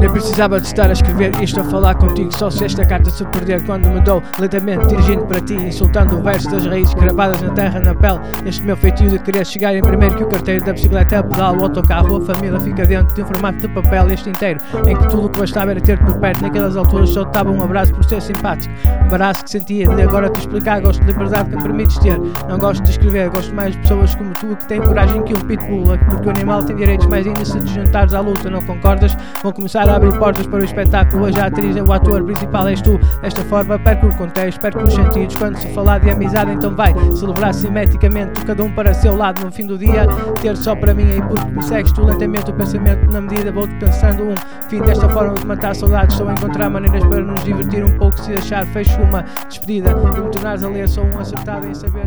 Nem precisava de estar a escrever isto a falar contigo. Só se esta carta se perder quando me dou Lentamente dirigindo para ti Insultando o verso das raízes gravadas na terra, na pele. Este meu feitio de querer chegar em primeiro que o carteiro Da bicicleta pedal, o autocarro, a família Fica dentro de um formato de papel este inteiro Em que tudo o que bastava era ter-te por perto. Naquelas alturas só dava um abraço por ser simpático. Embaraço que sentia de agora te explicar Gosto de liberdade que me permites ter. Não gosto de escrever, gosto mais de pessoas como tu Que têm coragem que um pitbull Porque o animal tem direitos mais ainda se te juntares à luta. Não concordas? Vão começar a abrir portas para o espetáculo. Hoje a atriz, o ator principal és tu. Desta forma, perco o contexto, perco os sentidos. Quando se falar de amizade, então vai celebrar simetricamente, cada um para seu lado. No fim do dia, ter só para mim. E porque me segues tu lentamente o pensamento, na medida vou-te pensando um fim desta forma de matar saudades. Estou a encontrar maneiras para nos divertir um pouco. Se achar, fecho uma despedida e me tornares a ler. Sou um acertado em saber.